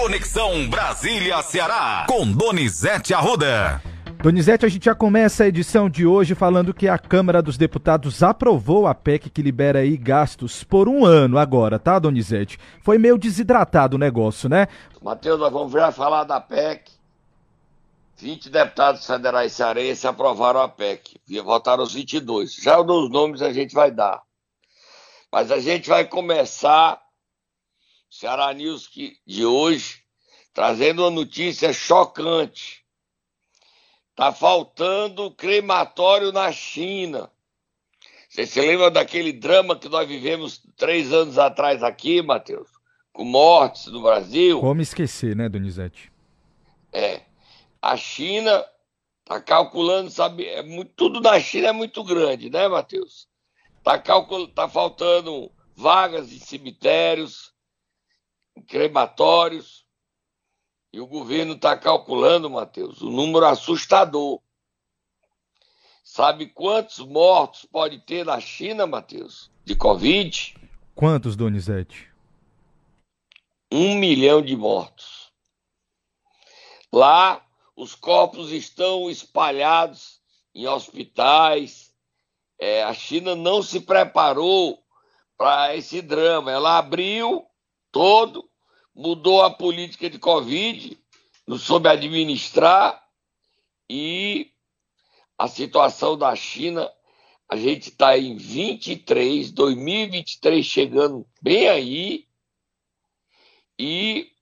Conexão Brasília-Ceará, com Donizete Arruda. Donizete, a gente já começa a edição de hoje falando que a Câmara dos Deputados aprovou a PEC que libera aí gastos por um ano agora, tá, Donizete? Foi meio desidratado o negócio, né? Matheus, nós vamos já falar da PEC. 20 deputados federais cearenses aprovaram a PEC. Votaram os 22. Já nos nomes a gente vai dar. Mas a gente vai começar Ceará News de hoje trazendo uma notícia chocante. Tá faltando crematório na China. Você se lembra daquele drama que nós vivemos três anos atrás aqui, Matheus? Com mortes no Brasil? Como esquecer, né, Donizete? É. A China tá calculando, sabe? É muito, tudo na China é muito grande, né, Matheus? Tá, calcul, tá faltando vagas em cemitérios, em crematórios. E o governo está calculando, Matheus, um número assustador. Sabe quantos mortos pode ter na China, Matheus, de Covid? Quantos, Donizete? Um milhão de mortos. Lá, os corpos estão espalhados em hospitais. É, a China não se preparou para esse drama. Ela abriu todo, mudou a política de Covid, não soube administrar e a situação da China, a gente está em 23, 2023 chegando bem aí e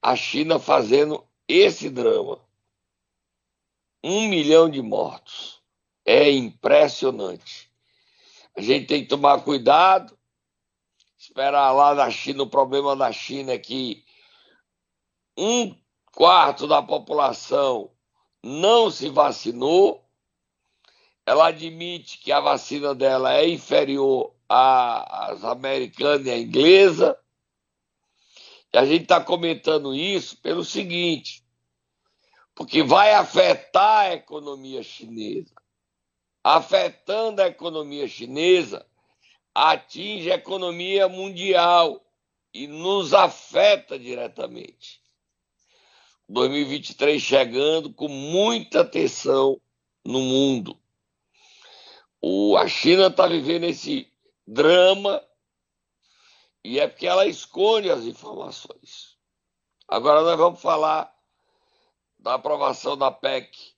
a China fazendo esse drama. Um milhão de mortos. É impressionante. A gente tem que tomar cuidado, esperar lá na China. O problema da China é que um quarto da população não se vacinou. Ela admite que a vacina dela é inferior às americanas e à inglesa. E a gente está comentando isso pelo seguinte: porque vai afetar a economia chinesa. Afetando a economia chinesa, atinge a economia mundial e nos afeta diretamente. 2023 chegando com muita atenção no mundo. O, a China está vivendo esse drama e é porque ela esconde as informações. Agora nós vamos falar da aprovação da PEC,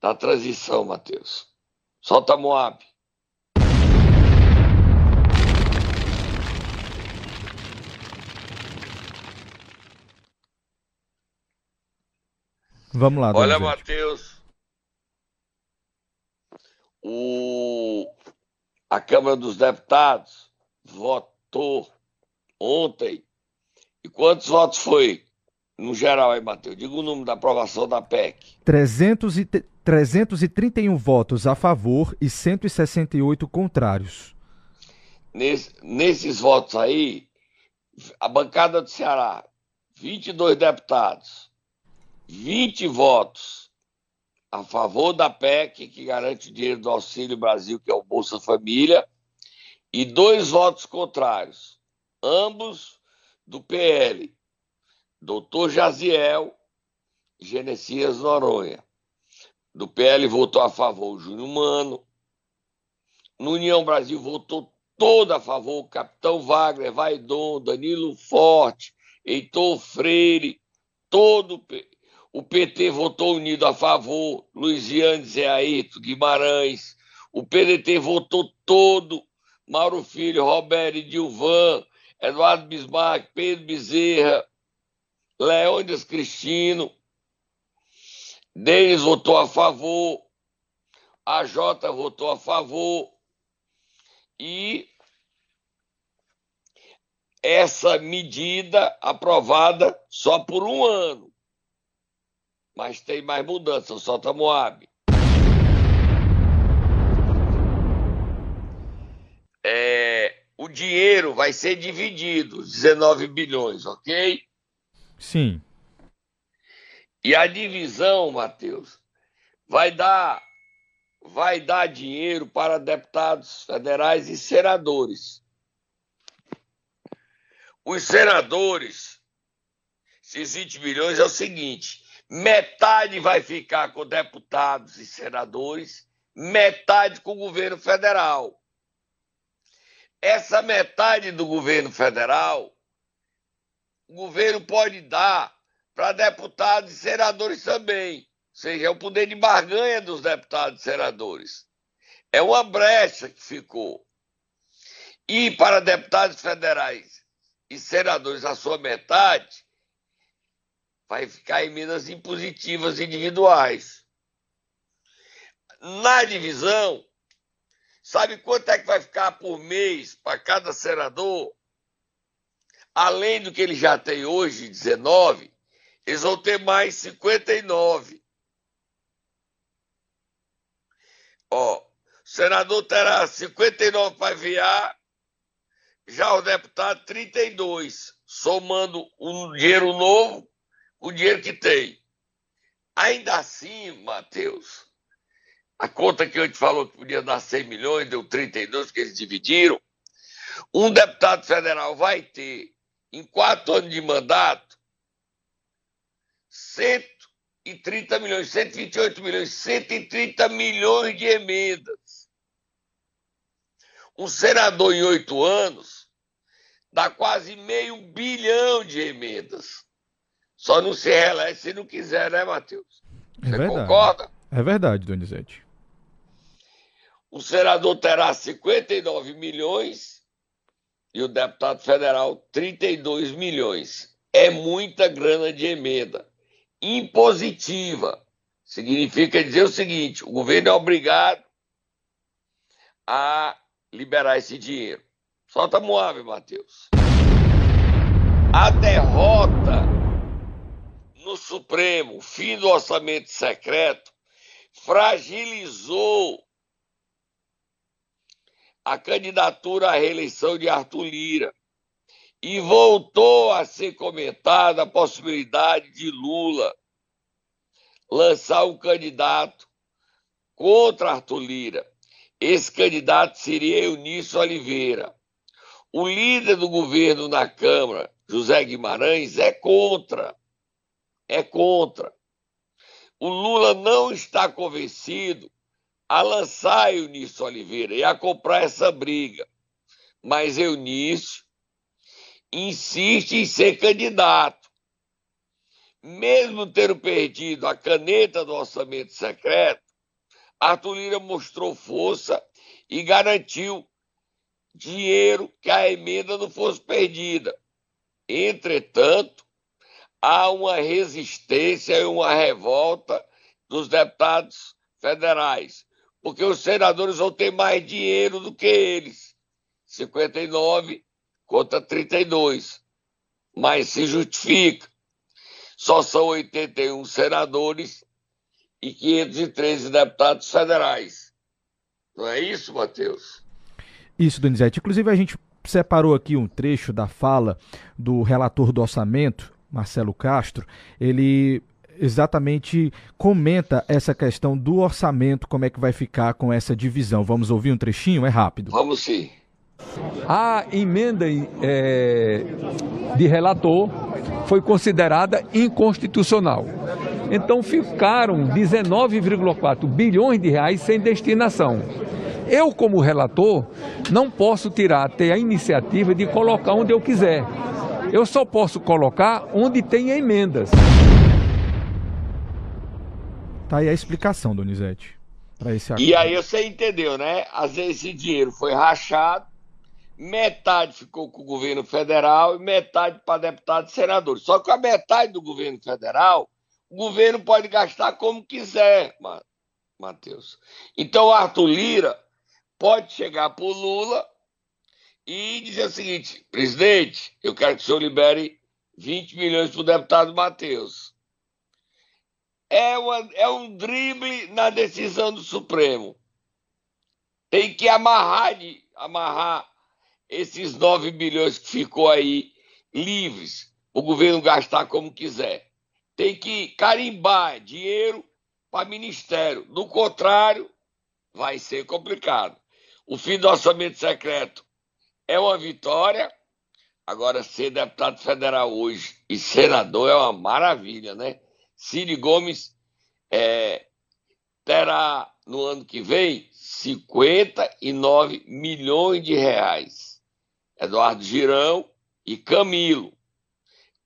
da transição, Matheus. Solta Moab. Vamos lá, Olha, Matheus. O... A Câmara dos Deputados votou ontem. E quantos votos foi? No geral aí, Matheus, diga o número da aprovação da PEC. 300 e 331 votos a favor e 168 contrários. Nesse, nesses votos aí, a bancada do Ceará, 22 deputados, 20 votos a favor da PEC, que garante o dinheiro do Auxílio Brasil, que é o Bolsa Família, e dois votos contrários, ambos do PL, doutor Jaziel e Genesias Noronha. Do PL votou a favor o Júnior Mano. No União Brasil votou todo a favor o Capitão Wagner, Vaidon, Danilo Forte, Heitor Freire, todo o PT votou unido a favor, Luiziane Zé Ayrton, Guimarães. O PDT votou todo, Mauro Filho, Roberto Dilvan, Eduardo Bismarck, Pedro Bezerra, Leônidas Cristino. Denis votou a favor, a Jota votou a favor. E essa medida aprovada só por um ano mas tem mais mudança, solta Moab. É, o dinheiro vai ser dividido, 19 bilhões, ok? Sim. E a divisão, Matheus, vai dar vai dar dinheiro para deputados federais e senadores. Os senadores esses 20 milhões é o seguinte: metade vai ficar com deputados e senadores, metade com o governo federal. Essa metade do governo federal, o governo pode dar para deputados e senadores também. Ou seja, é o poder de barganha dos deputados e senadores. É uma brecha que ficou. E para deputados federais e senadores, a sua metade, vai ficar emendas impositivas individuais. Na divisão, sabe quanto é que vai ficar por mês para cada senador? Além do que ele já tem hoje, 19, eles vão ter mais 59. Ó, o senador terá 59 para enviar, já o deputado 32, somando um dinheiro novo o dinheiro que tem. Ainda assim, Matheus, a conta que eu te falou que podia dar 100 milhões, deu 32 que eles dividiram. Um deputado federal vai ter, em quatro anos de mandato, 130 milhões, 128 milhões, 130 milhões de emendas. Um senador em oito anos dá quase meio bilhão de emendas. Só não se reelege se não quiser, né, Matheus? É Você verdade. concorda? É verdade, Donizete. O senador terá 59 milhões e o deputado federal 32 milhões. É muita grana de emenda. Impositiva. Significa dizer o seguinte: o governo é obrigado a liberar esse dinheiro. Solta Moab, Matheus. A derrota no Supremo, fim do orçamento secreto, fragilizou a candidatura à reeleição de Arthur Lira e voltou a ser comentada a possibilidade de Lula lançar um candidato contra Arthur Lira. Esse candidato seria Eunício Oliveira. O líder do governo na Câmara, José Guimarães, é contra é contra. O Lula não está convencido a lançar Eunício Oliveira e a comprar essa briga. Mas Eunício insiste em ser candidato. Mesmo tendo perdido a caneta do orçamento secreto, Arthur Lira mostrou força e garantiu dinheiro que a emenda não fosse perdida. Entretanto, há uma resistência e uma revolta dos deputados federais, porque os senadores vão ter mais dinheiro do que eles 59 contra 32. Mas se justifica. Só são 81 senadores e 513 deputados federais. Não é isso, Matheus? Isso, Donizete. Inclusive, a gente separou aqui um trecho da fala do relator do orçamento, Marcelo Castro, ele exatamente comenta essa questão do orçamento, como é que vai ficar com essa divisão. Vamos ouvir um trechinho? É rápido. Vamos sim. A emenda é, de relator foi considerada inconstitucional. Então ficaram 19,4 bilhões de reais sem destinação. Eu, como relator, não posso tirar até a iniciativa de colocar onde eu quiser. Eu só posso colocar onde tem emendas. Tá aí a explicação, Donizete. Esse e aí você entendeu, né? Às vezes esse dinheiro foi rachado, metade ficou com o governo federal e metade para deputados e senadores. Só que a metade do governo federal, o governo pode gastar como quiser, Matheus. Então Arthur Lira pode chegar para o Lula e dizer o seguinte: presidente, eu quero que o senhor libere 20 milhões para o deputado Matheus. É, é um drible na decisão do Supremo. Tem que amarrar, amarrar esses 9 bilhões que ficou aí livres, o governo gastar como quiser. Tem que carimbar dinheiro para ministério. Do contrário, vai ser complicado. O fim do orçamento secreto é uma vitória. Agora, ser deputado federal hoje e senador é uma maravilha, né? Ciro Gomes é, terá no ano que vem 59 milhões de reais. Eduardo Girão e Camilo.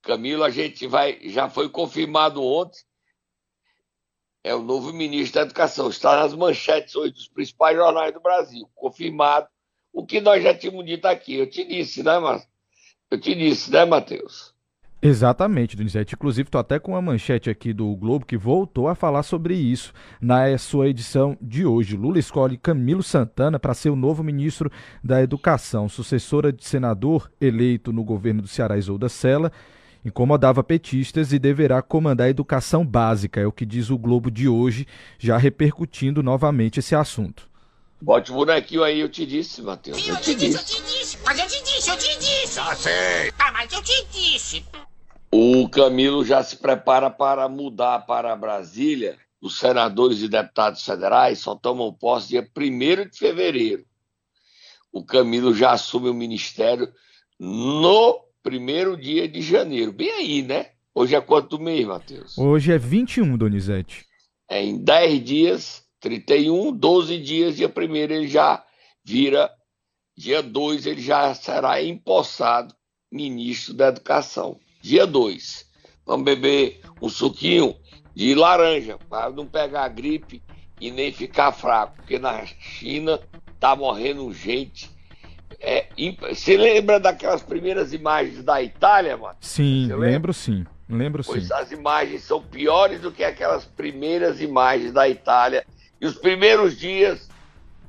Camilo, a gente vai, já foi confirmado ontem, é o novo ministro da Educação. Está nas manchetes hoje dos principais jornais do Brasil, confirmado. O que nós já tínhamos dito aqui. Eu te disse, né, Márcio? Eu te disse, né, Matheus? Exatamente, Donizete. Inclusive, estou até com uma manchete aqui do Globo que voltou a falar sobre isso na sua edição de hoje. Lula escolhe Camilo Santana para ser o novo ministro da Educação. Sucessora de senador eleito no governo do Ceará, Isolda Sela, incomodava petistas e deverá comandar a educação básica, é o que diz o Globo de hoje, já repercutindo novamente esse assunto. Bote o bonequinho aí, eu te disse, Matheus. Sim, eu, eu te disse, disse, eu te disse. Mas eu te disse, eu te disse. Já sei. Ah, mas eu te disse. O Camilo já se prepara para mudar para Brasília. Os senadores e deputados federais só tomam posse dia 1 de fevereiro. O Camilo já assume o ministério no primeiro dia de janeiro. Bem aí, né? Hoje é quanto mês, Matheus? Hoje é 21, Donizete. É em 10 dias, 31, 12 dias, dia 1 ele já vira, dia 2 ele já será empossado ministro da Educação. Dia 2, vamos beber um suquinho de laranja, para não pegar gripe e nem ficar fraco, porque na China tá morrendo gente é, você lembra daquelas primeiras imagens da Itália, mano? Sim, lembro sim. Lembro pois sim. as imagens são piores do que aquelas primeiras imagens da Itália e os primeiros dias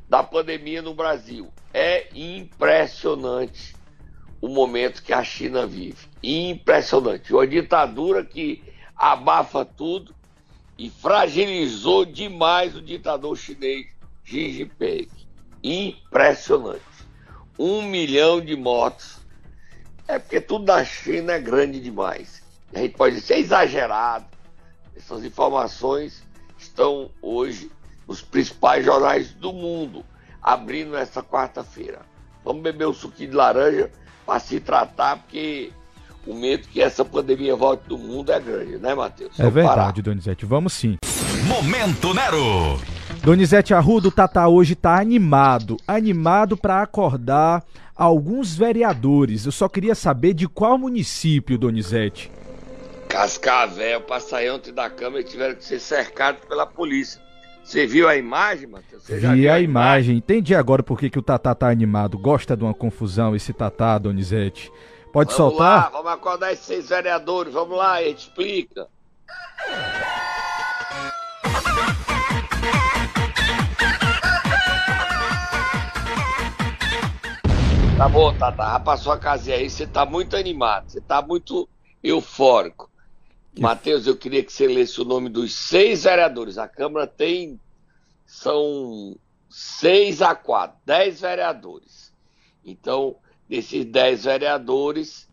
da pandemia no Brasil. É impressionante o momento que a China vive. Impressionante. Uma ditadura que abafa tudo e fragilizou demais o ditador chinês Xi Jinping. Impressionante um milhão de mortos. É porque tudo na China é grande demais. A gente pode dizer, é exagerado. Essas informações estão hoje nos principais jornais do mundo, abrindo essa quarta-feira. Vamos beber um suquinho de laranja para se tratar, porque o medo que essa pandemia volte do mundo é grande, né, Matheus? É verdade, parar. Donizete. Vamos sim. Momento Nero. Donizete Arrudo, Tata hoje está animado, animado para acordar alguns vereadores. Eu só queria saber de qual município, Donizete. Cascavel, passei ontem da Câmara e tiveram que ser cercados pela polícia. Você viu a imagem, Matheus? Você Vi a, a imagem. Entendi agora por que, que o Tatá tá animado. Gosta de uma confusão esse Tatá, Donizete. Pode vamos soltar? Lá, vamos acordar esses seis vereadores. Vamos lá, explica. Tá bom, Tata, já passou a casinha aí, você tá muito animado, você tá muito eufórico. Matheus, eu queria que você lesse o nome dos seis vereadores. A Câmara tem. São seis a quatro, dez vereadores. Então, desses dez vereadores,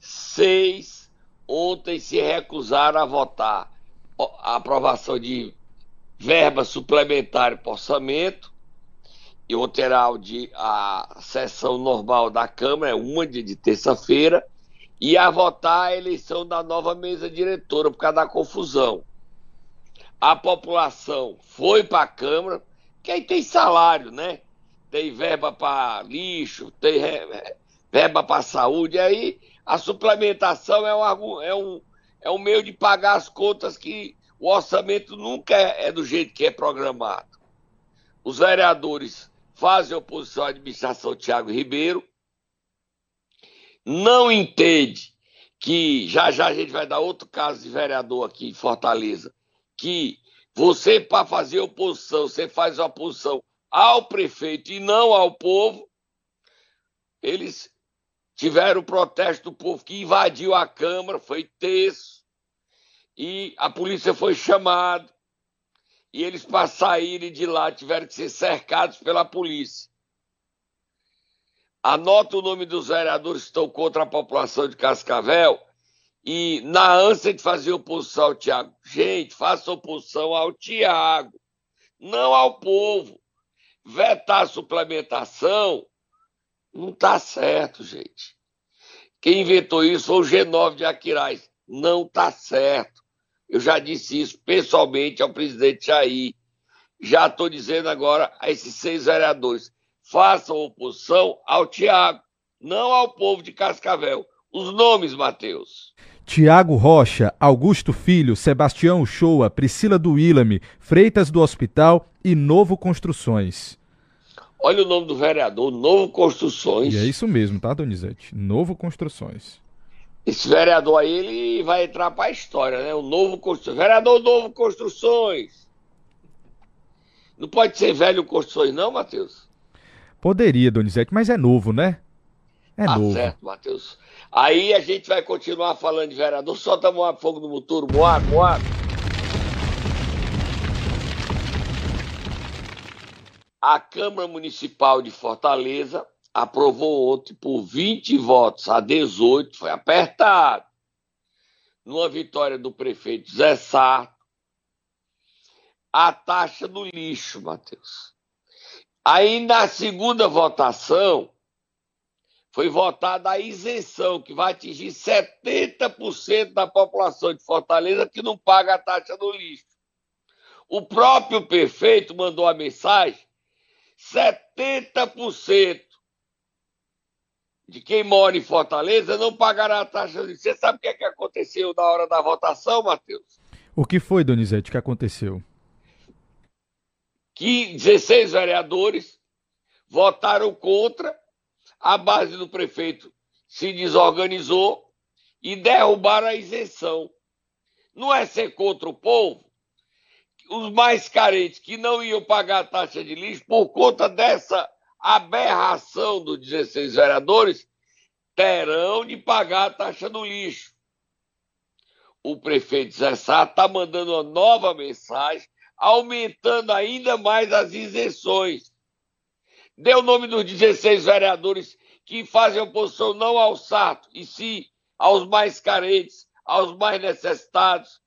seis ontem se recusaram a votar a aprovação de verba suplementar para orçamento e ontem era a sessão normal da Câmara, é uma de terça-feira, e a votar a eleição da nova mesa diretora por causa da confusão. A população foi para a Câmara, que aí tem salário, né? Tem verba para lixo, tem verba para saúde, aí a suplementação é um, é, um, é um meio de pagar as contas que o orçamento nunca é, é do jeito que é programado. Os vereadores fazem oposição à administração Tiago Ribeiro, não entende que já já a gente vai dar outro caso de vereador aqui em Fortaleza, que você para fazer oposição, você faz oposição ao prefeito e não ao povo. Eles tiveram o protesto do povo que invadiu a Câmara, foi terço, e a polícia foi chamada e eles, para saírem de lá, tiveram que ser cercados pela polícia. Anota o nome dos vereadores que estão contra a população de Cascavel e, na ânsia de fazer oposição ao Tiago, gente, faça oposição ao Tiago, não ao povo. Vetar suplementação não está certo, gente. Quem inventou isso foi o G9 de Aquiraz. Não está certo. Eu já disse isso pessoalmente ao presidente Jair. Já estou dizendo agora a esses seis vereadores: façam oposição ao Tiago, não ao povo de Cascavel. Os nomes, Matheus. Tiago Rocha, Augusto Filho, Sebastião Shoa, Priscila do Willame, Freitas do Hospital e Novo Construções. Olha o nome do vereador, Novo Construções. E é isso mesmo, tá, Donizete? Novo Construções. Esse vereador aí, ele vai entrar para a história, né? O Novo Construções. Vereador Novo Construções. Não pode ser velho Construções, não, Matheus? Poderia, Donizete, mas é novo, né? É tá novo. certo, Matheus. Aí a gente vai continuar falando de vereador. Solta Moab Fogo no Muturo. Moab, Moab. A Câmara Municipal de Fortaleza aprovou ontem por 20 votos a 18, foi apertado. Numa vitória do prefeito Zé Sarto, a taxa do lixo, Matheus. Aí na segunda votação, foi votada a isenção, que vai atingir 70% da população de Fortaleza que não paga a taxa do lixo. O próprio prefeito mandou a mensagem: 70% de quem mora em Fortaleza não pagará a taxa do lixo. Você sabe o que, é que aconteceu na hora da votação, Matheus? O que foi, Donizete, que aconteceu? Que 16 vereadores votaram contra a base do prefeito se desorganizou e derrubaram a isenção. Não é ser contra o povo? Os mais carentes que não iam pagar a taxa de lixo por conta dessa aberração dos 16 vereadores terão de pagar a taxa do lixo. O prefeito Zé Sá está mandando uma nova mensagem, aumentando ainda mais as isenções dê o nome dos 16 vereadores que fazem oposição não ao Sarto, e sim aos mais carentes, aos mais necessitados,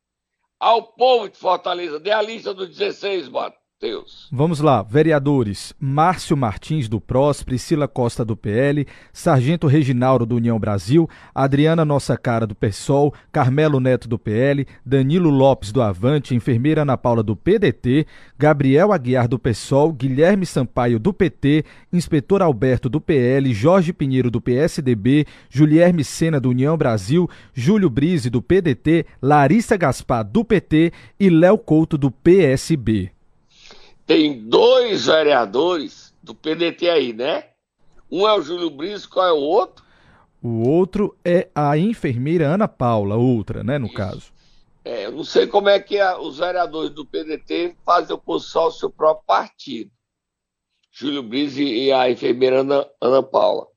ao povo de Fortaleza. Dê a lista dos 16, Bato. Deus. Vamos lá, vereadores: Márcio Martins do PROS, Priscila Costa do PL, Sargento Reginaldo do União Brasil, Adriana Nossa Cara do PSOL, Carmelo Neto do PL, Danilo Lopes do Avante, enfermeira Ana Paula do PDT, Gabriel Aguiar do PSOL, Guilherme Sampaio do PT, Inspetor Alberto do PL, Jorge Pinheiro do PSDB, Julierme Sena do União Brasil, Júlio Brise do PDT, Larissa Gaspar do PT e Léo Couto do PSB tem dois vereadores do PDT aí, né? Um é o Júlio Brice, qual é o outro? O outro é a enfermeira Ana Paula, outra, né, no Isso. caso. É, eu não sei como é que a, os vereadores do PDT fazem oposição ao seu próprio partido. Júlio Brice e a enfermeira Ana, Ana Paula.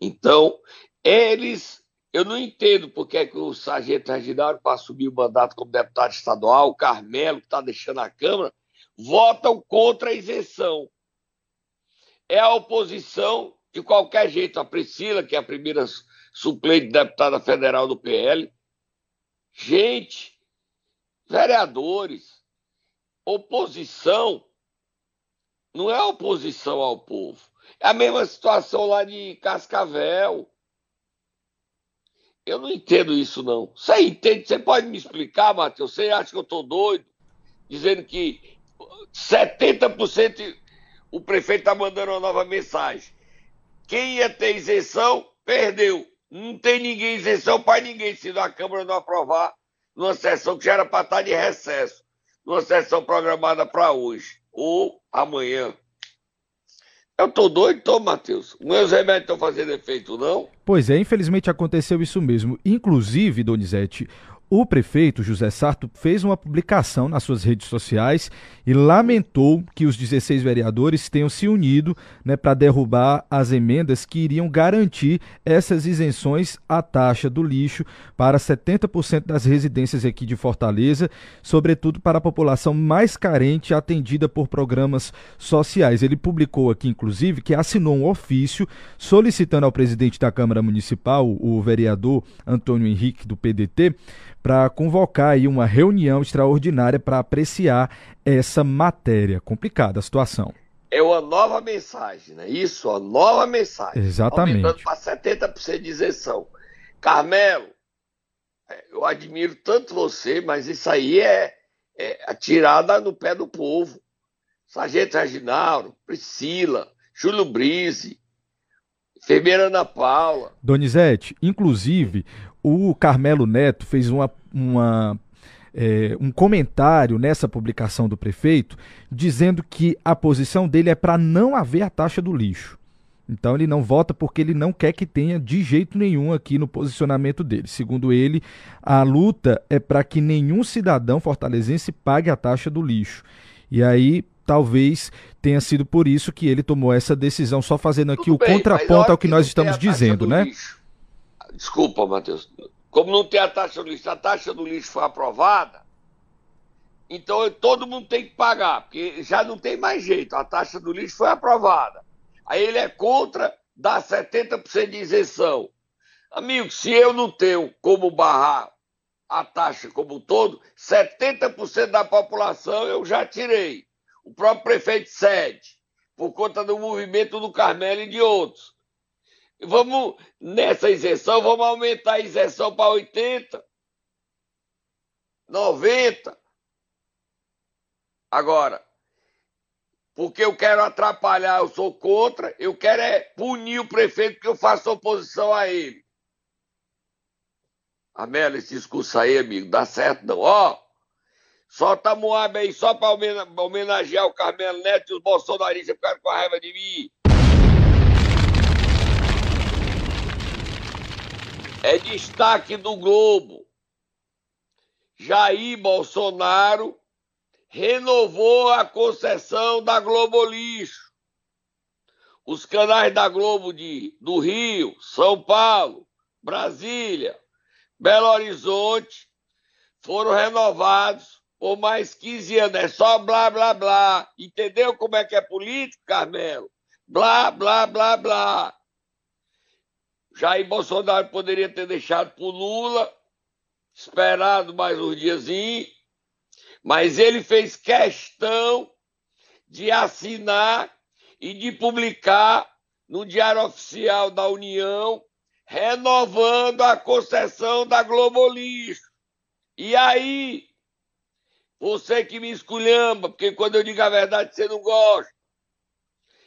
Então, eles. Eu não entendo porque é que o sargento Reginaldo, para assumir o mandato como deputado estadual, o Carmelo, que está deixando a Câmara, votam contra a isenção. É a oposição, de qualquer jeito, a Priscila, que é a primeira suplente deputada federal do PL. Gente, vereadores, oposição não é oposição ao povo. É a mesma situação lá de Cascavel. Eu não entendo isso, não. Você entende? Você pode me explicar, Matheus? Você acha que eu estou doido? Dizendo que 70% o prefeito está mandando uma nova mensagem. Quem ia ter isenção, perdeu. Não tem ninguém isenção para ninguém se a Câmara não aprovar numa sessão que já era para estar tá de recesso, numa sessão programada para hoje ou amanhã. Eu tô doido, tô, Matheus. Meus remédios estão fazendo efeito, não? Pois é, infelizmente aconteceu isso mesmo. Inclusive, Donizete, o prefeito José Sarto fez uma publicação nas suas redes sociais e lamentou que os 16 vereadores tenham se unido né, para derrubar as emendas que iriam garantir essas isenções à taxa do lixo para 70% das residências aqui de Fortaleza, sobretudo para a população mais carente atendida por programas sociais. Ele publicou aqui, inclusive, que assinou um ofício solicitando ao presidente da Câmara Municipal, o vereador Antônio Henrique, do PDT, para convocar aí uma reunião extraordinária para apreciar essa matéria. Complicada a situação. é uma nova mensagem, né? Isso, uma nova mensagem. Exatamente. Aumentando para 70% de isenção. Carmelo, é, eu admiro tanto você, mas isso aí é, é atirada no pé do povo. Sargento Reginaldo, Priscila, Júlio Brise, enfermeira Ana Paula. Donizete, inclusive, o Carmelo Neto fez uma, uma é, um comentário nessa publicação do prefeito dizendo que a posição dele é para não haver a taxa do lixo. Então ele não vota porque ele não quer que tenha de jeito nenhum aqui no posicionamento dele. Segundo ele, a luta é para que nenhum cidadão fortalezense pague a taxa do lixo. E aí talvez tenha sido por isso que ele tomou essa decisão, só fazendo aqui Tudo o bem, contraponto ao que, que nós estamos dizendo, né? Lixo. Desculpa, Matheus. Como não tem a taxa do lixo, a taxa do lixo foi aprovada, então todo mundo tem que pagar, porque já não tem mais jeito, a taxa do lixo foi aprovada. Aí ele é contra dar 70% de isenção. Amigo, se eu não tenho como barrar a taxa como um todo, 70% da população eu já tirei. O próprio prefeito cede, por conta do movimento do Carmelo e de outros. Vamos, nessa isenção, vamos aumentar a isenção para 80, 90. Agora, porque eu quero atrapalhar, eu sou contra, eu quero é punir o prefeito porque eu faço oposição a ele. Amela, esse discurso aí, amigo, dá certo não. Ó, solta Moab aí só para homenagear o Carmelo Neto e os bolsonaristas ficaram com a raiva de mim. É destaque do Globo. Jair Bolsonaro renovou a concessão da Globo Lixo. Os canais da Globo de, do Rio, São Paulo, Brasília, Belo Horizonte foram renovados por mais 15 anos. É só blá, blá, blá. Entendeu como é que é político, Carmelo? Blá, blá, blá, blá. Jair Bolsonaro poderia ter deixado para o Lula, esperado mais uns diazinhos, mas ele fez questão de assinar e de publicar no Diário Oficial da União, renovando a concessão da Globo Lixo. E aí, você que me esculhamba, porque quando eu digo a verdade você não gosta,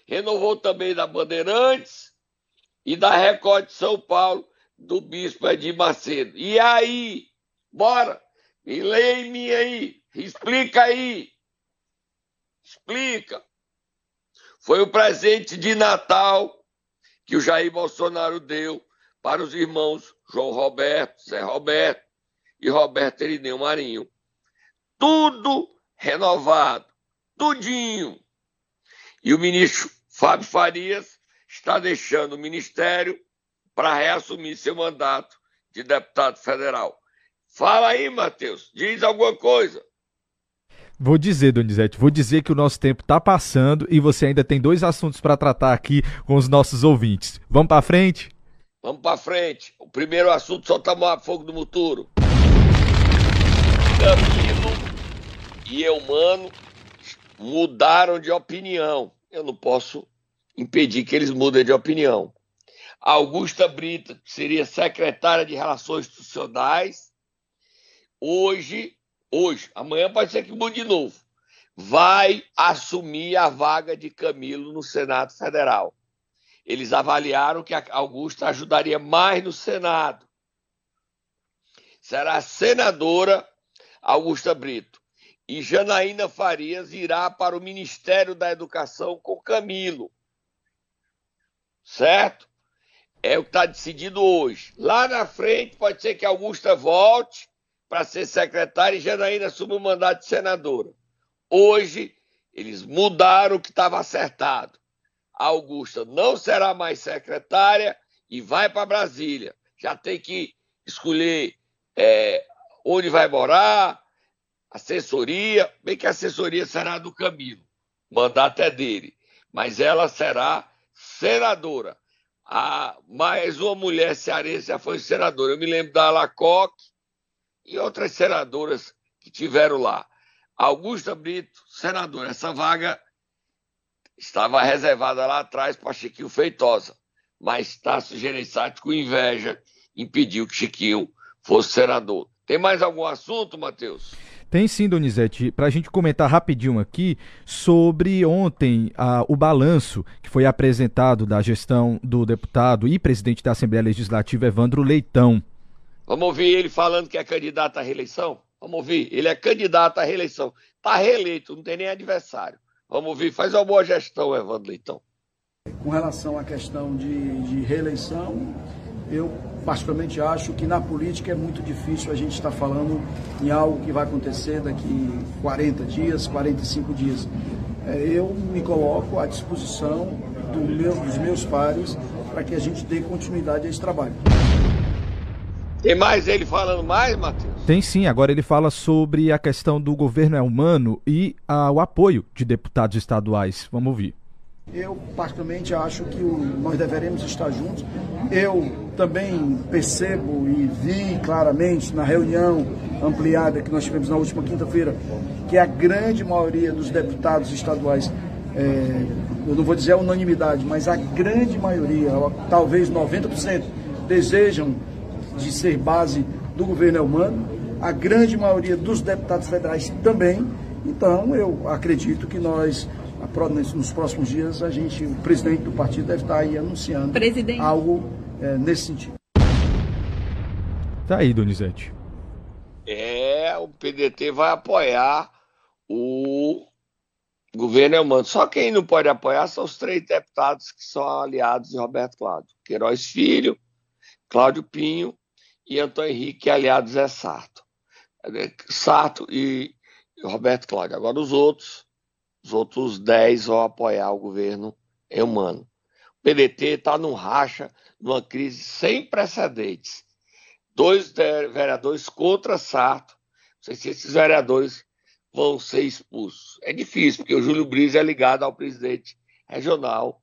renovou também da Bandeirantes e da Record de São Paulo, do Bispo Edir Macedo. E aí, bora, me leia em mim aí, Explica aí. Explica. Foi o presente de Natal que o Jair Bolsonaro deu para os irmãos João Roberto, Zé Roberto e Roberto Irineu Marinho. Tudo renovado, tudinho. E o ministro Fábio Farias está deixando o ministério para reassumir seu mandato de deputado federal. Fala aí, Matheus, diz alguma coisa. Vou dizer, Donizete, vou dizer que o nosso tempo está passando e você ainda tem dois assuntos para tratar aqui com os nossos ouvintes. Vamos para frente? Vamos para frente. O primeiro assunto só tá fogo do muturo. Camilo e Eumano mudaram de opinião. Eu não posso impedir que eles mudem de opinião. Augusta Brita, que seria secretária de Relações Institucionais, hoje hoje, amanhã pode ser que mude de novo, vai assumir a vaga de Camilo no Senado Federal. Eles avaliaram que a Augusta ajudaria mais no Senado. Será senadora Augusta Brito. E Janaína Farias irá para o Ministério da Educação com Camilo. Certo? É o que está decidido hoje. Lá na frente, pode ser que Augusta volte para ser secretária e Janaína assumiu o mandato de senadora. Hoje, eles mudaram o que estava acertado. A Augusta não será mais secretária e vai para Brasília. Já tem que escolher é, onde vai morar, assessoria, bem que a assessoria será do Camilo, o mandato é dele, mas ela será senadora. A, mais uma mulher cearense já foi senadora. Eu me lembro da Alacoque, e outras senadoras que tiveram lá. Augusta Brito, senadora. Essa vaga estava reservada lá atrás para Chiquinho Feitosa, mas Tasso Gereissati, com inveja, impediu que Chiquinho fosse senador. Tem mais algum assunto, Matheus? Tem sim, Donizete. Para a gente comentar rapidinho aqui sobre ontem a, o balanço que foi apresentado da gestão do deputado e presidente da Assembleia Legislativa, Evandro Leitão. Vamos ouvir ele falando que é candidato à reeleição? Vamos ouvir. Ele é candidato à reeleição. Está reeleito, não tem nem adversário. Vamos ouvir. Faz uma boa gestão, Evandro Leitão. Com relação à questão de, de reeleição, eu particularmente acho que na política é muito difícil a gente estar falando em algo que vai acontecer daqui 40 dias, 45 dias. É, eu me coloco à disposição do meu, dos meus pares para que a gente dê continuidade a esse trabalho. Tem mais ele falando mais, Matheus? Tem sim, agora ele fala sobre a questão do governo é humano e ah, o apoio de deputados estaduais. Vamos ouvir. Eu, particularmente, acho que o, nós deveremos estar juntos. Eu também percebo e vi claramente na reunião ampliada que nós tivemos na última quinta-feira que a grande maioria dos deputados estaduais, é, eu não vou dizer a unanimidade, mas a grande maioria, talvez 90%, desejam de ser base do governo humano. A grande maioria dos deputados federais também. Então, eu acredito que nós nos próximos dias, a gente, o presidente do partido deve estar aí anunciando presidente. algo é, nesse sentido. Tá aí, Donizete. É, o PDT vai apoiar o governo Elmano. Só quem não pode apoiar são os três deputados que são aliados de Roberto Cláudio. Queiroz Filho, Cláudio Pinho e Antônio Henrique, aliados é Sarto. Sarto e Roberto Cláudio. Agora os outros os outros 10 vão apoiar o governo humano. O PDT está num racha, numa crise sem precedentes. Dois vereadores contra Sarto. Não sei se esses vereadores vão ser expulsos. É difícil, porque o Júlio Brise é ligado ao presidente regional,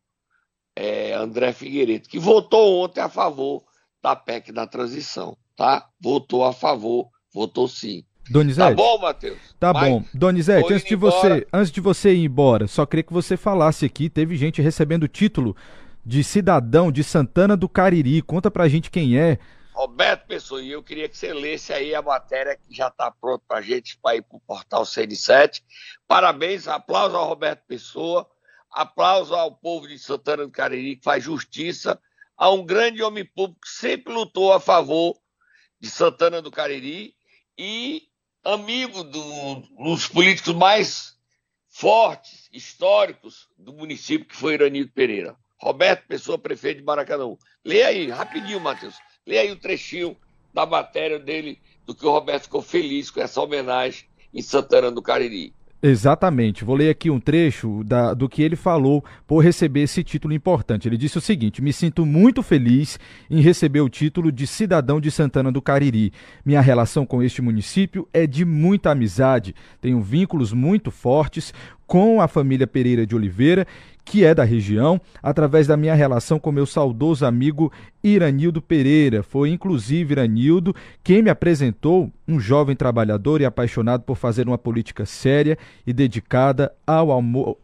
é, André Figueiredo, que votou ontem a favor da PEC da transição, tá? Votou a favor, votou sim. Donizete. Tá bom, Matheus? Tá Mas, bom. Donizete, antes de, você, antes de você ir embora, só queria que você falasse aqui, teve gente recebendo o título de cidadão de Santana do Cariri. Conta pra gente quem é. Roberto Pessoa, e eu queria que você lesse aí a matéria que já está pronta para a gente para ir para o portal CN7. Parabéns, aplauso ao Roberto Pessoa, aplauso ao povo de Santana do Cariri que faz justiça a um grande homem público que sempre lutou a favor de Santana do Cariri e amigo do, dos políticos mais fortes, históricos do município, que foi Iranildo Pereira. Roberto Pessoa, prefeito de Maracanã. Leia aí, rapidinho, Matheus. Leia aí o trechinho da matéria dele, do que o Roberto ficou feliz com essa homenagem em Santana do Cariri. Exatamente. Vou ler aqui um trecho da, do que ele falou por receber esse título importante. Ele disse o seguinte: Me sinto muito feliz em receber o título de cidadão de Santana do Cariri. Minha relação com este município é de muita amizade. Tenho vínculos muito fortes com a família Pereira de Oliveira que é da região, através da minha relação com meu saudoso amigo Iranildo Pereira. Foi inclusive Iranildo quem me apresentou um jovem trabalhador e apaixonado por fazer uma política séria e dedicada ao amor,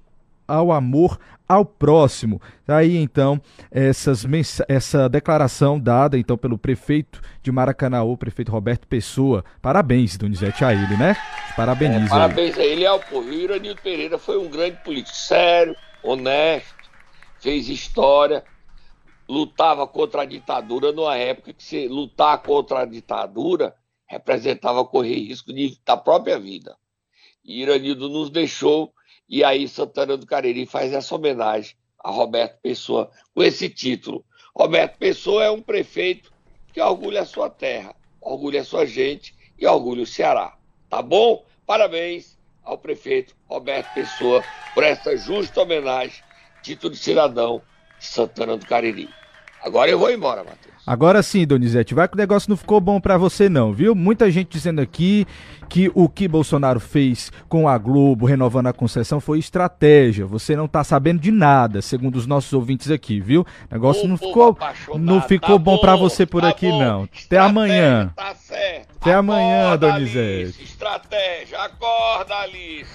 ao amor ao próximo. Tá aí então essas essa declaração dada então pelo prefeito de Maracanã, o prefeito Roberto Pessoa. Parabéns, Donizete, a ele, né? Parabeniza. É, parabéns a ele e ao povo. O Iranildo Pereira foi um grande político sério, honesto, fez história, lutava contra a ditadura numa época que se lutar contra a ditadura representava correr risco de, da própria vida. E Iranildo nos deixou, e aí Santana do Cariri faz essa homenagem a Roberto Pessoa com esse título. Roberto Pessoa é um prefeito que orgulha a sua terra, orgulha a sua gente e orgulha o Ceará. Tá bom? Parabéns ao prefeito Roberto Pessoa por essa justa homenagem, título de cidadão de Santana do Cariri. Agora eu vou embora, Matheus. Agora sim, Donizete, vai que o negócio não ficou bom para você não, viu? Muita gente dizendo aqui que o que Bolsonaro fez com a Globo, renovando a concessão, foi estratégia. Você não tá sabendo de nada, segundo os nossos ouvintes aqui, viu? O negócio não ficou, não ficou tá bom, bom para você por tá aqui bom. não. Até estratégia, amanhã. Tá certo. Até amanhã, Donizete. Alice, estratégia, acorda, Alice.